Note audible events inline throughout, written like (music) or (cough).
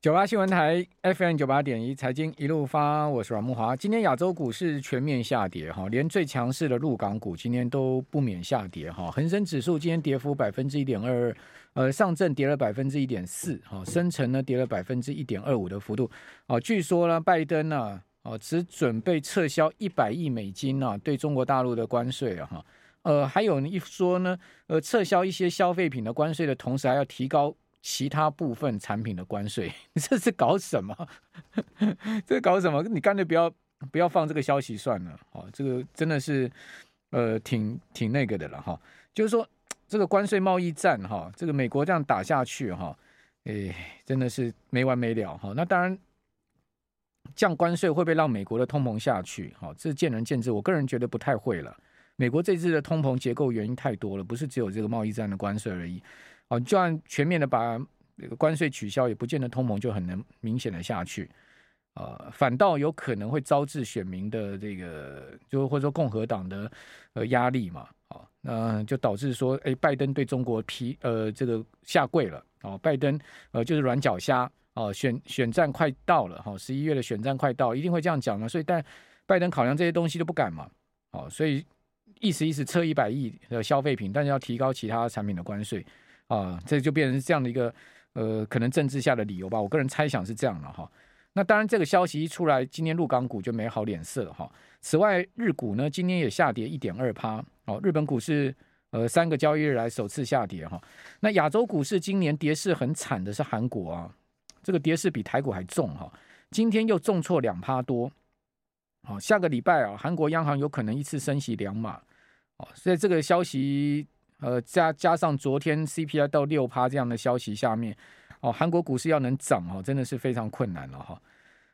九八新闻台 FM 九八点一财经一路发，我是阮慕华。今天亚洲股市全面下跌哈，连最强势的陆港股今天都不免下跌哈。恒生指数今天跌幅百分之一点二二，呃，上证跌了百分之一点四，哈，深成呢跌了百分之一点二五的幅度。哦，据说呢，拜登呢，哦，只准备撤销一百亿美金啊，对中国大陆的关税啊，哈，呃，还有一说呢，呃，撤销一些消费品的关税的同时，还要提高。其他部分产品的关税，你 (laughs) 这是搞什么？(laughs) 这搞什么？你干脆不要不要放这个消息算了。哦，这个真的是呃挺挺那个的了哈。就是说这个关税贸易战哈，这个美国这样打下去哈，哎，真的是没完没了哈。那当然降关税会不会让美国的通膨下去？哈，这见仁见智。我个人觉得不太会了。美国这次的通膨结构原因太多了，不是只有这个贸易战的关税而已。哦，就算全面的把这个关税取消，也不见得通膨就很能明显的下去，呃，反倒有可能会招致选民的这个，就或者说共和党的呃压力嘛，啊，那就导致说，哎，拜登对中国批呃这个下跪了，哦，拜登呃就是软脚虾，哦，选选战快到了，哈，十一月的选战快到，一定会这样讲嘛，所以但拜登考量这些东西都不敢嘛，哦，所以意思意思撤一百亿的消费品，但是要提高其他产品的关税。啊，这就变成是这样的一个呃，可能政治下的理由吧。我个人猜想是这样的哈。那当然，这个消息一出来，今天陆港股就没好脸色哈。此外，日股呢今天也下跌一点二趴。哦，日本股市呃三个交易日来首次下跌哈。那亚洲股市今年跌势很惨的是韩国啊，这个跌势比台股还重哈。今天又重挫两趴多。好，下个礼拜啊，韩国央行有可能一次升息两码。哦，所以这个消息。呃，加加上昨天 CPI 到六趴这样的消息下面，哦，韩国股市要能涨哦，真的是非常困难了哈。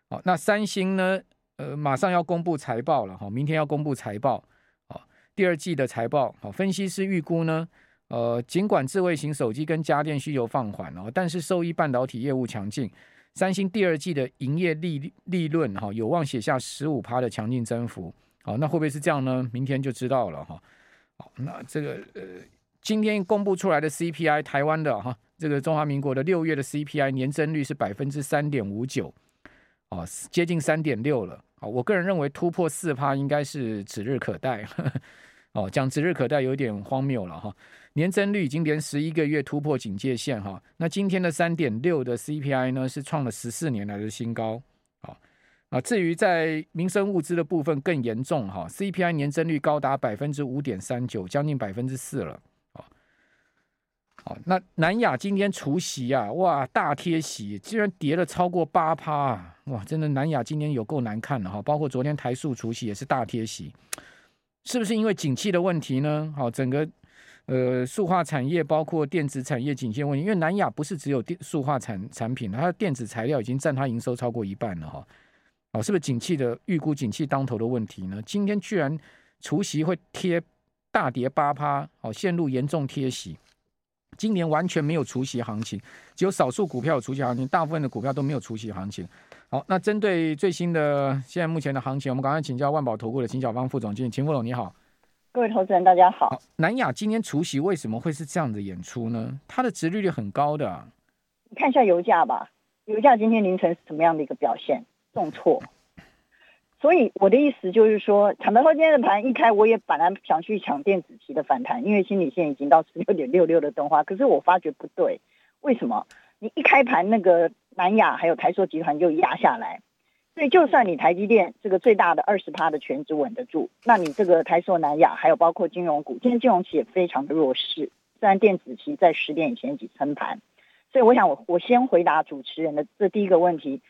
好，那三星呢？呃，马上要公布财报了哈，明天要公布财报，哦，第二季的财报。好，分析师预估呢，呃，尽管智慧型手机跟家电需求放缓哦，但是受益半导体业务强劲，三星第二季的营业利利润哈，有望写下十五趴的强劲增幅。好，那会不会是这样呢？明天就知道了哈。好，那这个呃。今天公布出来的 CPI，台湾的哈，这个中华民国的六月的 CPI 年增率是百分之三点五九，哦，接近三点六了。啊，我个人认为突破四趴应该是指日可待。哦，讲指日可待有点荒谬了哈。年增率已经连十一个月突破警戒线哈。那今天的三点六的 CPI 呢，是创了十四年来的新高。啊啊，至于在民生物资的部分更严重哈，CPI 年增率高达百分之五点三九，将近百分之四了。好，那南亚今天除息啊，哇，大贴息，居然跌了超过八趴啊，哇，真的南亚今天有够难看的哈，包括昨天台塑除息也是大贴息，是不是因为景气的问题呢？好，整个呃塑化产业包括电子产业景气问题，因为南亚不是只有电塑化产产品，它的电子材料已经占它营收超过一半了哈，哦，是不是景气的预估景气当头的问题呢？今天居然除息会贴大跌八趴，哦，陷入严重贴息。今年完全没有除息行情，只有少数股票有除息行情，大部分的股票都没有除息行情。好，那针对最新的现在目前的行情，我们赶快请教万宝投顾的秦小芳副总经理，秦副总你好。各位投资人大家好。好，南亚今天除夕为什么会是这样的演出呢？它的殖利率很高的。你看一下油价吧，油价今天凌晨是什么样的一个表现？重挫。所以我的意思就是说，坦白说，今天的盘一开，我也本来想去抢电子期的反弹，因为心理线已经到十六点六六的动画。可是我发觉不对，为什么？你一开盘，那个南亚还有台塑集团就压下来，所以就算你台积电这个最大的二十趴的权值稳得住，那你这个台塑、南亚还有包括金融股，今天金融期也非常的弱势。虽然电子期在十点以前已经撑盘，所以我想我我先回答主持人的这第一个问题。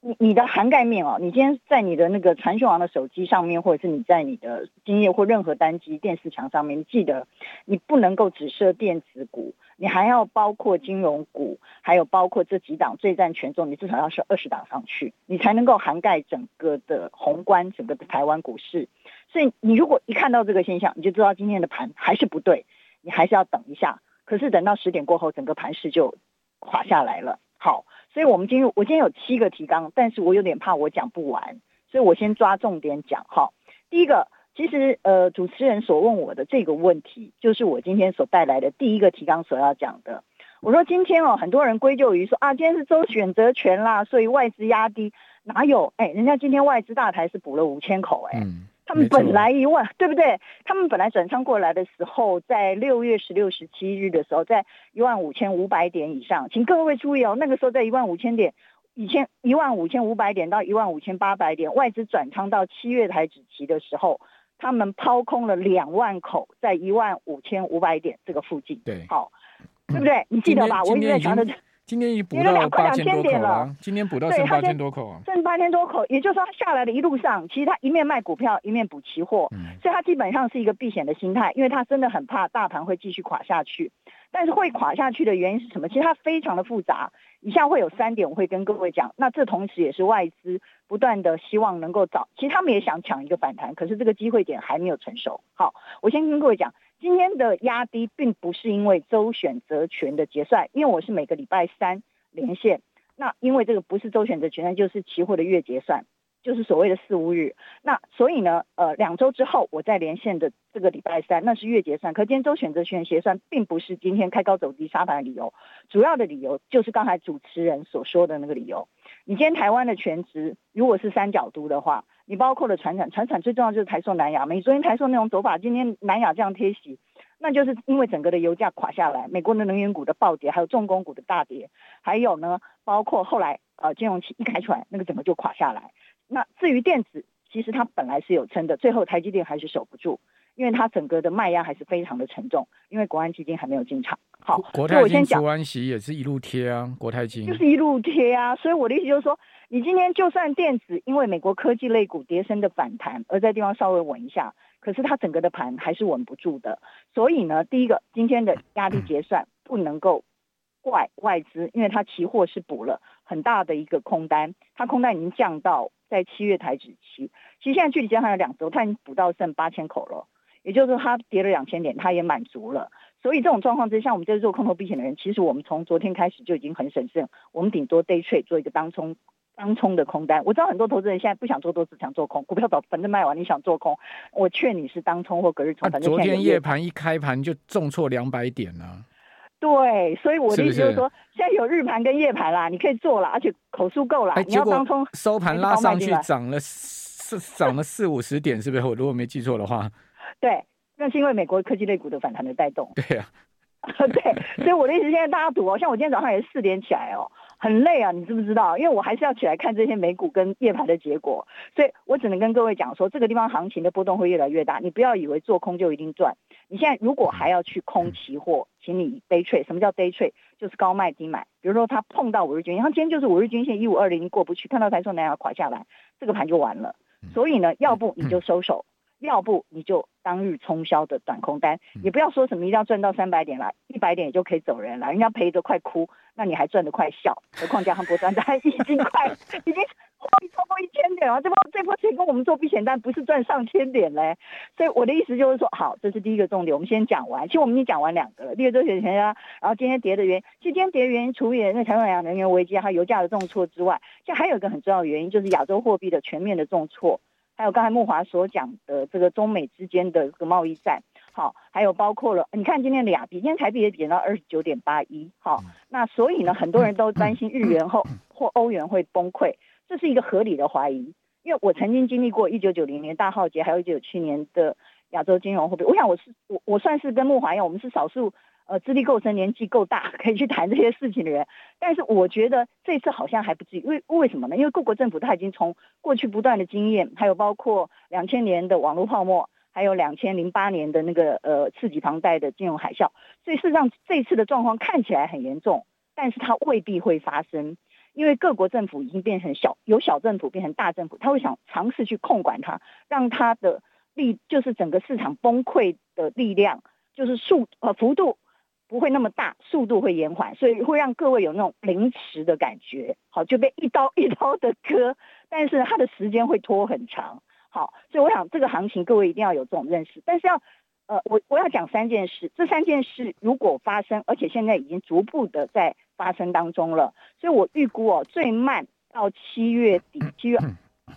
你你的涵盖面哦，你今天在你的那个传讯网的手机上面，或者是你在你的经验或任何单机电视墙上面，记得你不能够只设电子股，你还要包括金融股，还有包括这几档最占权重，你至少要设二十档上去，你才能够涵盖整个的宏观，整个的台湾股市。所以你如果一看到这个现象，你就知道今天的盘还是不对，你还是要等一下。可是等到十点过后，整个盘势就垮下来了。好。所以我们进入，我今天有七个提纲，但是我有点怕我讲不完，所以我先抓重点讲哈。第一个，其实呃，主持人所问我的这个问题，就是我今天所带来的第一个提纲所要讲的。我说今天哦，很多人归咎于说啊，今天是周选择权啦，所以外资压低，哪有？哎，人家今天外资大台是补了五千口，哎、他们本来一万，对不对？他们本来转仓过来的时候，在六月十六、十七日的时候，在一万五千五百点以上，请各位注意哦，那个时候在一万五千点，以前一万五千五百点到一万五千八百点，外资转仓到七月台指期的时候，他们抛空了两万口，在一万五千五百点这个附近，对，好。对不对？你记得吧？我一直在讲的，今天已经补了八千多口了。今天补到剩八千多口啊，剩八千多口，也就是说，他下来的一路上，其实他一面卖股票，一面补期货，嗯，所以他基本上是一个避险的心态，因为他真的很怕大盘会继续垮下去。但是会垮下去的原因是什么？其实它非常的复杂。以下会有三点，我会跟各位讲。那这同时也是外资不断的希望能够找，其实他们也想抢一个反弹，可是这个机会点还没有成熟。好，我先跟各位讲。今天的压低并不是因为周选择权的结算，因为我是每个礼拜三连线。那因为这个不是周选择权，那就是期货的月结算，就是所谓的四五日。那所以呢，呃，两周之后我再连线的这个礼拜三，那是月结算。可今天周选择权结算并不是今天开高走低杀盘的理由，主要的理由就是刚才主持人所说的那个理由。你今天台湾的全值如果是三角都的话。你包括了传产，传产最重要就是台塑、南亚。你昨天台塑那种走法，今天南亚这样贴息，那就是因为整个的油价垮下来，美国的能源股的暴跌，还有重工股的大跌，还有呢，包括后来呃金融期一开出来，那个整个就垮下来。那至于电子，其实它本来是有撑的，最后台积电还是守不住，因为它整个的卖压还是非常的沉重，因为国安基金还没有进场。好，国泰金除完息也是一路贴啊，国泰金就是一路贴啊，所以我的意思就是说。你今天就算电子因为美国科技类股跌深的反弹，而在地方稍微稳一下，可是它整个的盘还是稳不住的。所以呢，第一个今天的压力结算不能够怪外资，因为它期货是补了很大的一个空单，它空单已经降到在七月台指期，其实现在距离结算还有两周，它已经补到剩八千口了，也就是说它跌了两千点，它也满足了。所以这种状况之下，我们这些做空头避险的人，其实我们从昨天开始就已经很审慎，我们顶多 day trade 做一个当冲。当冲的空单，我知道很多投资人现在不想做多，只想做空。股票早反正卖完，你想做空，我劝你是当冲或隔日冲。反正昨天夜盘一开盘就重挫两百点呢、啊。对，所以我的意思就是说，现在有日盘跟夜盘啦，你可以做了，而且口数够了。你要当冲，收盘拉上去涨了四涨了四五十点，是不是？我如果没记错的话。(laughs) 对，那是因为美国科技类股的反弹的带动。对啊。(laughs) 对，所以我的意思，现在大家赌哦，像我今天早上也是四点起来哦。很累啊，你知不知道？因为我还是要起来看这些美股跟夜盘的结果，所以我只能跟各位讲说，这个地方行情的波动会越来越大。你不要以为做空就一定赚。你现在如果还要去空期货，请你 day trade。什么叫 day trade？就是高卖低买。比如说它碰到五日均线，它今天就是五日均线一五二零过不去，看到台塑南亚垮下来，这个盘就完了。所以呢，要不你就收手。要不你就当日冲销的短空单，也不要说什么一定要赚到三百点了，一百点也就可以走人了，人家赔得快哭，那你还赚得快笑，何况加上波段单已经快已经超过一千点了，这波这波谁跟我们做避险单不是赚上千点嘞？所以我的意思就是说，好，这是第一个重点，我们先讲完。其实我们已经讲完两个了，第二个周选择权啊，然后今天跌的原因，其实今天跌的原因，除了那台湾两能源危机还有油价的重挫之外，其实还有一个很重要的原因，就是亚洲货币的全面的重挫。还有刚才木华所讲的这个中美之间的这个贸易战，好，还有包括了，你看今天的亚币，今天台币也贬到二十九点八一，好，那所以呢，很多人都担心日元后或欧元会崩溃，这是一个合理的怀疑，因为我曾经经历过一九九零年大浩劫，还有一九九七年的亚洲金融货币，我想我是我我算是跟木华一样，我们是少数。呃，资历够深、年纪够大，可以去谈这些事情的人，但是我觉得这次好像还不至于，为为什么呢？因为各国政府他已经从过去不断的经验，还有包括两千年的网络泡沫，还有两千零八年的那个呃刺激房贷的金融海啸，所以事实上这次的状况看起来很严重，但是它未必会发生，因为各国政府已经变成小由小政府变成大政府，他会想尝试去控管它，让它的力就是整个市场崩溃的力量就是速呃幅度。不会那么大，速度会延缓，所以会让各位有那种凌迟的感觉，好，就被一刀 (laughs) 一刀的割，但是它的时间会拖很长，好，所以我想这个行情各位一定要有这种认识，但是要，呃，我我要讲三件事，这三件事如果发生，而且现在已经逐步的在发生当中了，所以我预估哦，最慢到七月底，七月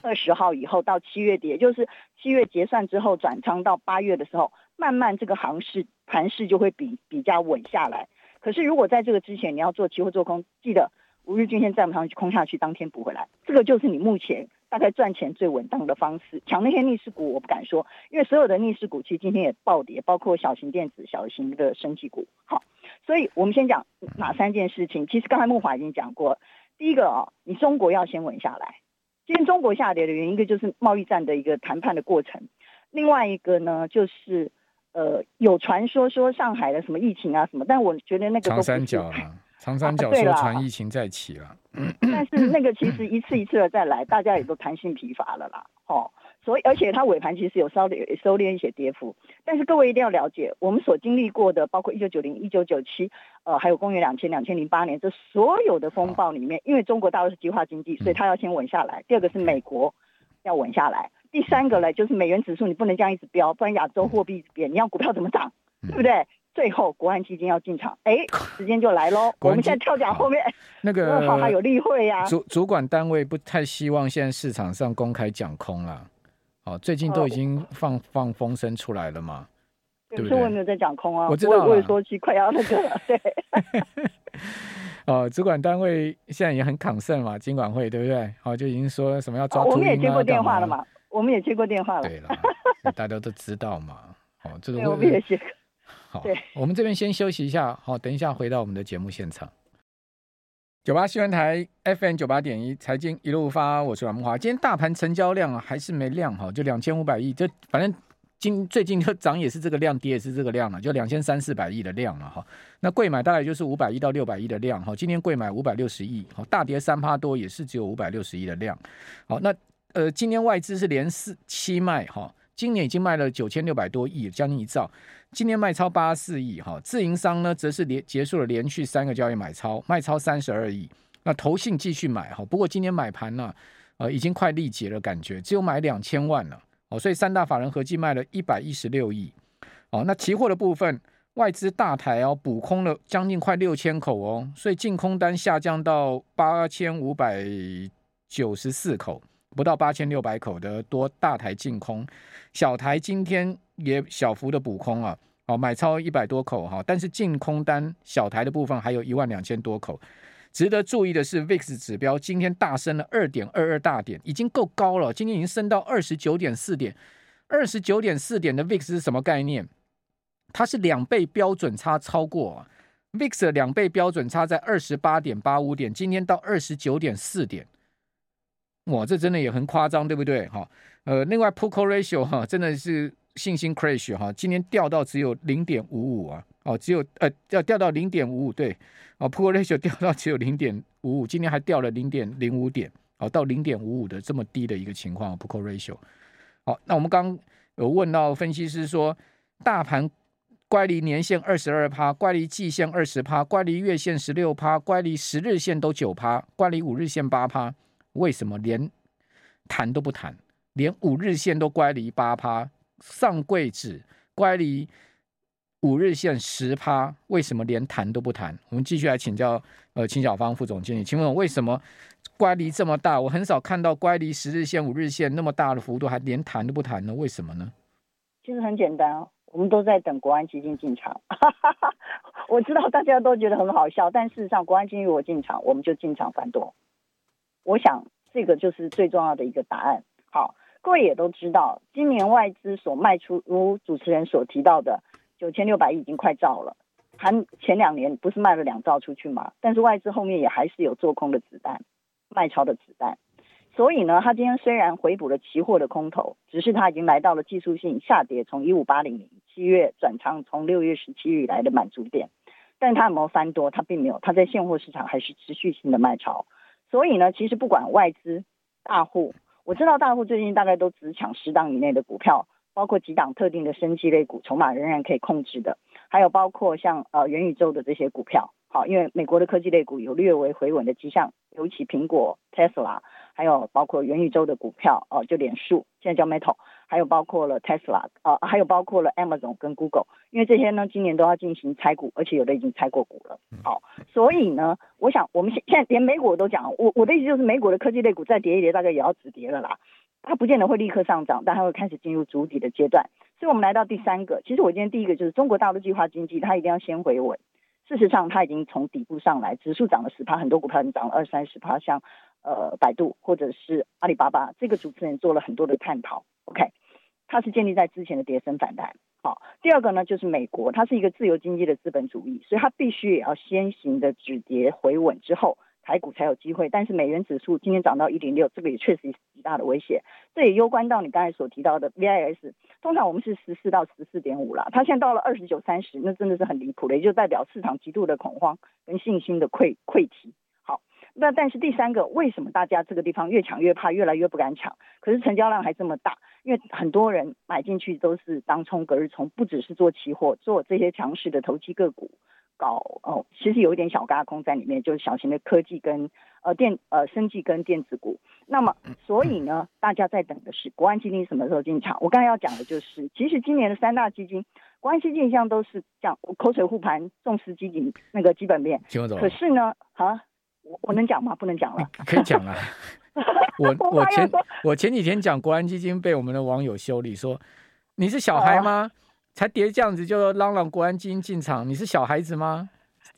二十号以后到七月底，也就是七月结算之后转仓到八月的时候。慢慢这个行势盘势就会比比较稳下来，可是如果在这个之前你要做期货做空，记得五日均线站不上去空下去，当天补回来，这个就是你目前大概赚钱最稳当的方式。抢那些逆势股，我不敢说，因为所有的逆势股其实今天也暴跌，包括小型电子、小型的生技股。好，所以我们先讲哪三件事情。其实刚才木华已经讲过，第一个、哦，你中国要先稳下来。今天中国下跌的原因，一个就是贸易战的一个谈判的过程，另外一个呢就是。呃，有传说说上海的什么疫情啊什么，但我觉得那个。长三角啊，长三角说传疫情再起了。啊、但是那个其实一次一次的再来，大家也都弹性疲乏了啦。哦，所以而且它尾盘其实有稍微收敛一些跌幅。但是各位一定要了解，我们所经历过的，包括一九九零、一九九七，呃，还有公元两千、两千零八年，这所有的风暴里面，因为中国大陆是计划经济，所以它要先稳下来。嗯、第二个是美国要稳下来。第三个呢，就是美元指数，你不能这样一直飙，不然亚洲货币一直贬，你要股票怎么涨，对不对？最后，国安基金要进场，哎，时间就来喽。(laughs) 我们现在跳讲后面那个 (laughs) 好还有例会呀、啊。主主管单位不太希望现在市场上公开讲空了，哦，最近都已经放、哦、放风声出来了嘛，对不对？我没有在讲空啊，我知道，我也说去快要那个了，(laughs) 对。哦，主管单位现在也很抗胜嘛，金管会对不对？哦，就已经说什么要抓我们也接过电话了嘛。我们也接过电话了，对了，大家都知道嘛。好、哦，这个我们也接。(laughs) 好，我们这边先休息一下，好，等一下回到我们的节目现场。九八新闻台 FM 九八点一，财经一路发，我是阮木华。今天大盘成交量啊，还是没量哈，就两千五百亿，就反正今最近就涨也是这个量，跌也是这个量了，就两千三四百亿的量了哈。那贵买大概就是五百亿到六百亿的量哈。今天贵买五百六十亿，好，大跌三趴多，也是只有五百六十亿的量。好，那。呃，今年外资是连四七卖哈，今年已经卖了九千六百多亿，将近一兆。今年卖超八十四亿哈，自营商呢则是连结束了连续三个交易买超，卖超三十二亿。那投信继续买哈，不过今年买盘呢，呃，已经快力竭了，感觉只有买两千万了哦，所以三大法人合计卖了一百一十六亿。哦，那期货的部分，外资大台哦补空了将近快六千口哦，所以净空单下降到八千五百九十四口。不到八千六百口的多大台净空，小台今天也小幅的补空啊，哦，买超一百多口哈，但是净空单小台的部分还有一万两千多口。值得注意的是，VIX 指标今天大升了二点二二大点，已经够高了，今天已经升到二十九点四点，二十九点四点的 VIX 是什么概念？它是两倍标准差超过啊，VIX 的两倍标准差在二十八点八五点，今天到二十九点四点。哇，这真的也很夸张，对不对？哈，呃，另外 p u c o Ratio 哈，真的是信心 crash 哈，今天掉到只有零点五五啊，哦，只有呃要掉到零点五五，对，哦 p u c o ratio (laughs) 掉到只有零点五五，今天还掉了零点零五点，哦，到零点五五的这么低的一个情况 p u c o Ratio。好，那我们刚有问到分析师说，大盘乖离年线二十二趴，乖离季线二十趴，乖离月线十六趴，乖离十日线都九趴，乖离五日线八趴。为什么连弹都不弹，连五日线都乖离八趴，上柜指乖离五日线十趴？为什么连弹都不弹？我们继续来请教呃秦小芳副总经理，请问为什么乖离这么大？我很少看到乖离十日线、五日线那么大的幅度，还连弹都不弹呢？为什么呢？其实很简单，我们都在等国安基金进场。(laughs) 我知道大家都觉得很好笑，但事实上国安基金如果进场，我们就进场翻多。我想这个就是最重要的一个答案。好，各位也都知道，今年外资所卖出，如主持人所提到的九千六百亿已经快造了。还前两年不是卖了两兆出去吗？但是外资后面也还是有做空的子弹，卖超的子弹。所以呢，他今天虽然回补了期货的空头，只是他已经来到了技术性下跌，从一五八零零七月转仓，从六月十七日以来的满足点。但他有没有翻多？他并没有，他在现货市场还是持续性的卖超。所以呢，其实不管外资大户，我知道大户最近大概都只抢十档以内的股票，包括几档特定的升级类股，筹码仍然可以控制的，还有包括像呃元宇宙的这些股票。好，因为美国的科技类股有略微回稳的迹象，尤其苹果、Tesla，还有包括元宇宙的股票哦，就脸书现在叫 Meta。还有包括了 Tesla 呃，还有包括了 Amazon 跟 Google，因为这些呢，今年都要进行拆股，而且有的已经拆过股了。好，所以呢，我想我们现现在连美股都讲，我我的意思就是，美股的科技类股再跌一跌，大概也要止跌了啦。它不见得会立刻上涨，但它会开始进入筑底的阶段。所以我们来到第三个，其实我今天第一个就是中国大陆计划经济，它一定要先回稳。事实上它已经从底部上来，指数涨了十趴，很多股票已经涨了二三十趴，像呃百度或者是阿里巴巴，这个主持人做了很多的探讨。OK，它是建立在之前的跌升反弹。好，第二个呢就是美国，它是一个自由经济的资本主义，所以它必须也要先行的止跌回稳之后。台股才有机会，但是美元指数今天涨到一点六，这个也确实是极大的威胁。这也攸关到你刚才所提到的 VIX，通常我们是十四到十四点五啦，它现在到了二十九、三十，那真的是很离谱的，也就代表市场极度的恐慌跟信心的溃溃堤。好，那但是第三个，为什么大家这个地方越抢越怕，越来越不敢抢？可是成交量还这么大，因为很多人买进去都是当冲、隔日冲，不只是做期货，做这些强势的投机个股。搞哦，其实有一点小轧空在里面，就是小型的科技跟呃电呃生技跟电子股。那么，所以呢，大家在等的是国安基金什么时候进场？我刚才要讲的就是，其实今年的三大基金，国安基金一向都是讲口水护盘，重视基金那个基本面。可是呢，啊，我我能讲吗？不能讲了。可以讲了。(laughs) 我我前我前几天讲国安基金，被我们的网友修理说，你是小孩吗？哦才跌这样子就嚷嚷国安基金进场，你是小孩子吗？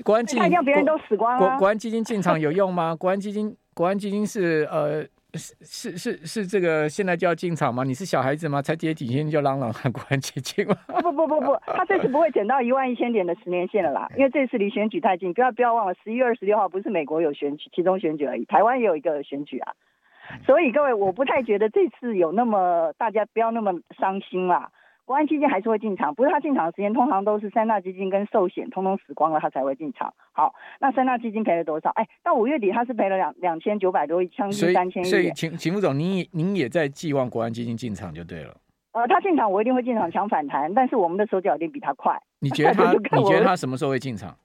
国安基金，别人都死光了。国国安基金进场有用吗？国安基金，国安基金是呃是是是是这个现在就要进场吗？你是小孩子吗？才跌几天就嚷嚷国安基金吗？不不不不，他这次不会减到一万一千点的十年线了啦，因为这次离选举太近，不要不要忘了十一月二十六号不是美国有选举，其中选举而已，台湾也有一个选举啊，所以各位我不太觉得这次有那么大家不要那么伤心啦。国安基金还是会进场，不是他进场的时间，通常都是三大基金跟寿险通通死光了，他才会进场。好，那三大基金赔了多少？哎，到五月底他是赔了两两千九百多亿，将近三千亿。所以，秦秦副总，您也您也在寄望国安基金进场就对了。呃，他进场，我一定会进场抢反弹，但是我们的手脚一定比他快。你觉得他？(laughs) 你觉得他什么时候会进场？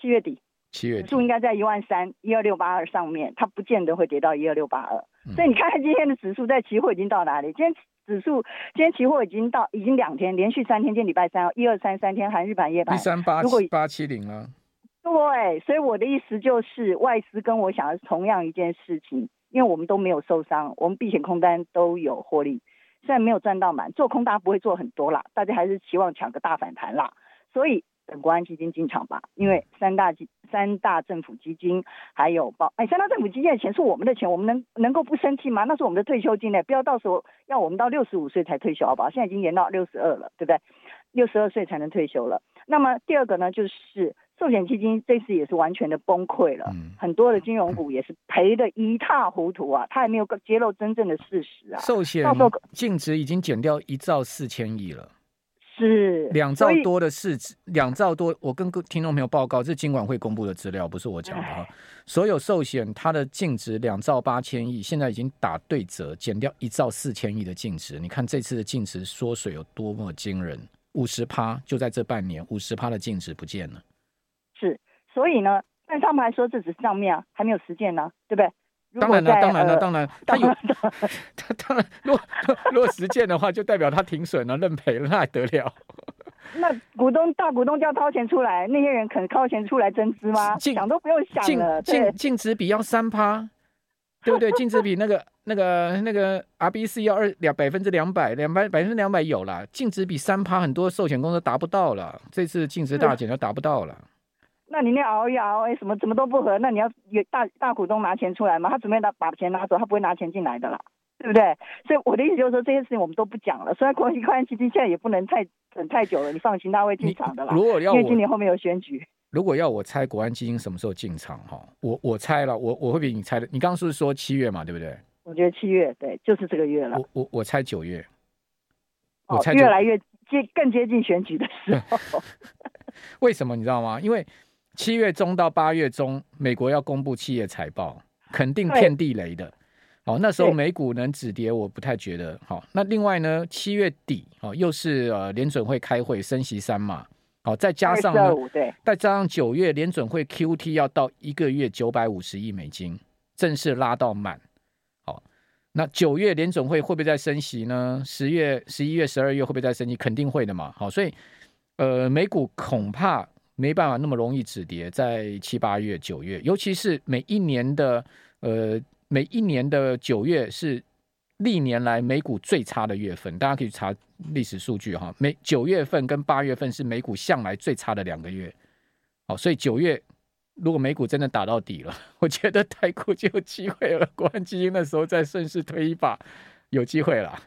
七月底。七月底。指数应该在一万三一二六八二上面，它不见得会跌到一二六八二。所以你看看今天的指数在期货已经到哪里？今天。指数今天期货已经到，已经两天连续三天，今天礼拜三，一二三三天韩日版夜盘，一三八七八七零了。对，所以我的意思就是，外资跟我想的是同样一件事情，因为我们都没有受伤，我们避险空单都有获利，虽然没有赚到满，做空大家不会做很多啦，大家还是期望抢个大反弹啦，所以。等国安基金进场吧，因为三大基、三大政府基金还有包，哎，三大政府基金的钱是我们的钱，我们能能够不生气吗？那是我们的退休金呢，不要到时候要我们到六十五岁才退休好不好？现在已经延到六十二了，对不对？六十二岁才能退休了。那么第二个呢，就是寿险基金这次也是完全的崩溃了，嗯、很多的金融股也是赔得一塌糊涂啊，他还没有揭露真正的事实啊。寿险到时候净值已经减掉一兆四千亿了。是两兆多的市值，两兆多。我跟各听众朋友报告，这是金管会公布的资料，不是我讲的哈。所有寿险它的净值两兆八千亿，现在已经打对折，减掉一兆四千亿的净值。你看这次的净值缩水有多么惊人，五十趴就在这半年，五十趴的净值不见了。是，所以呢，但他们还说这只是账面啊，还没有实践呢，对不对？当然了，当然了，(laughs) (laughs) 当然，他有他当然，如果如果实践的话，就代表他停损了、认赔了，那还得了？(laughs) 那股东大股东就要掏钱出来，那些人肯掏钱出来增资吗？想都不用想了。净净值比要三趴，对不对？净值比那个那个那个 RBC 要二两百分之两百，两百百分之两百有了，净值比三趴，很多寿险公司达不到了。这次净值大减都达不到了。那你那熬一熬，哎，什么怎么都不合，那你要有大大股东拿钱出来吗？他准备拿把钱拿走，他不会拿钱进来的啦，对不对？所以我的意思就是说，这些事情我们都不讲了。虽然国安基金现在也不能太等太久了，你放心，他会进场的啦。如果要因为今年后面有选举。如果要我猜国安基金什么时候进场哈？我我猜了，我我会比你猜的。你刚刚是不是说七月嘛？对不对？我觉得七月对，就是这个月了。我我我猜九月。我猜越来越接更接近选举的时候。(laughs) 为什么你知道吗？因为。七月中到八月中，美国要公布企业财报，肯定遍地雷的。好，那时候美股能止跌，我不太觉得。好，那另外呢，七月底哦，又是呃联准会开会升息三嘛。好，再加上呢，再加上九月联准会 QT 要到一个月九百五十亿美金，正式拉到满。好，那九月联准会会不会再升息呢？十月、十一月、十二月会不会再升息？肯定会的嘛。好，所以呃，美股恐怕。没办法那么容易止跌，在七八月、九月，尤其是每一年的呃，每一年的九月是历年来美股最差的月份，大家可以查历史数据哈。每九月份跟八月份是美股向来最差的两个月，好，所以九月如果美股真的打到底了，(laughs) 我觉得台股就有机会了。国安基金的时候再顺势推一把，有机会了。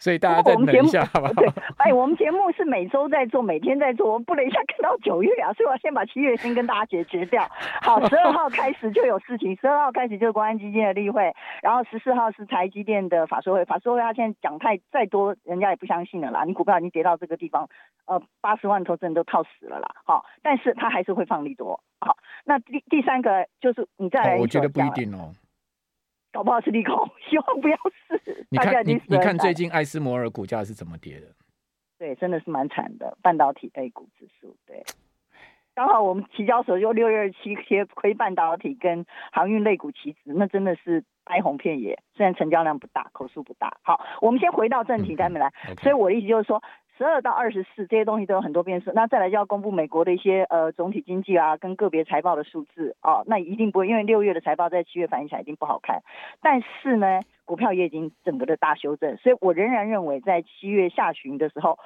所以大家再等一下，好不好？对，哎，我们节目是每周在做，每天在做，我们不能一下看到九月啊，所以我要先把七月先跟大家解决掉。(laughs) 好，十二号开始就有事情，十二号开始就是国安基金的例会，然后十四号是台积电的法说会，法说会他现在讲太再多，人家也不相信了啦。你股票已经跌到这个地方，呃，八十万投资人都套死了啦。好，但是他还是会放利多。好，那第第三个就是你再来，我觉得不一定哦。搞不好是利空，希望不要是。你看你你看最近艾斯摩尔股价是怎么跌的？对，真的是蛮惨的，半导体 A 股指数。对，刚好我们提交所就六月二十七贴亏半导体跟航运类股期指，那真的是哀鸿遍野。虽然成交量不大，口数不大。好，我们先回到正题，再没来。所以我的意思就是说。十二到二十四这些东西都有很多变数，那再来就要公布美国的一些呃总体经济啊跟个别财报的数字哦，那一定不会，因为六月的财报在七月反映起来一定不好看，但是呢，股票也已经整个的大修正，所以我仍然认为在七月下旬的时候。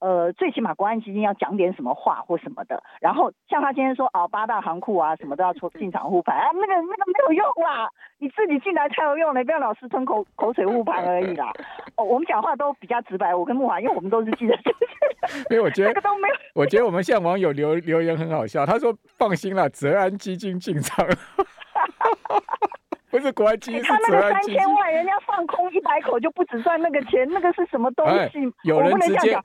呃，最起码国安基金要讲点什么话或什么的，然后像他今天说哦，八大行库啊什么都要出进场护盘啊，那个那个没有用啦，你自己进来才有用的，不要老是吞口口水护盘而已啦。(laughs) 哦，我们讲话都比较直白，我跟木华，因为我们都是记者。因为我觉得都没有，我觉得 (laughs) 我们现在网友留留言很好笑，他说放心了，泽安基金进场。(laughs) 不是国安基金，他那个三千万，人家放空一百口就不止赚那个钱，那个是什么东西？有人直接，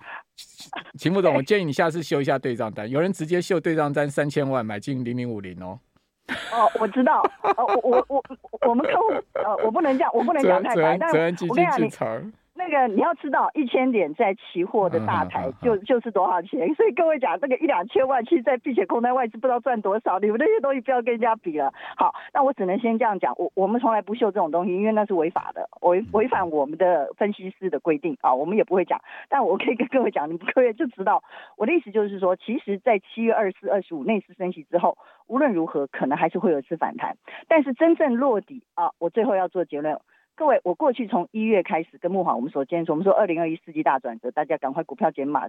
(laughs) 秦副总，我建议你下次秀一下对账单。有人直接秀对账单，三千万买进零零五零哦。哦，我知道，哦，我我我我们客户，呃，我不能这样，我不能讲太白，(laughs) 但是我跟你讲。那个你要知道，一千点在期货的大台就就是多少钱，(laughs) 所以各位讲这个一两千万，其实在避险空单外资不知道赚多少，你们那些东西不要跟人家比了。好，那我只能先这样讲，我我们从来不秀这种东西，因为那是违法的，违违反我们的分析师的规定啊，我们也不会讲。但我可以跟各位讲，你们各位就知道我的意思就是说，其实，在七月二十四、二十五那次升息之后，无论如何可能还是会有一次反弹，但是真正落底啊，我最后要做结论。各位，我过去从一月开始跟木华，我们所坚持，我们说二零二一世纪大转折，大家赶快股票减码，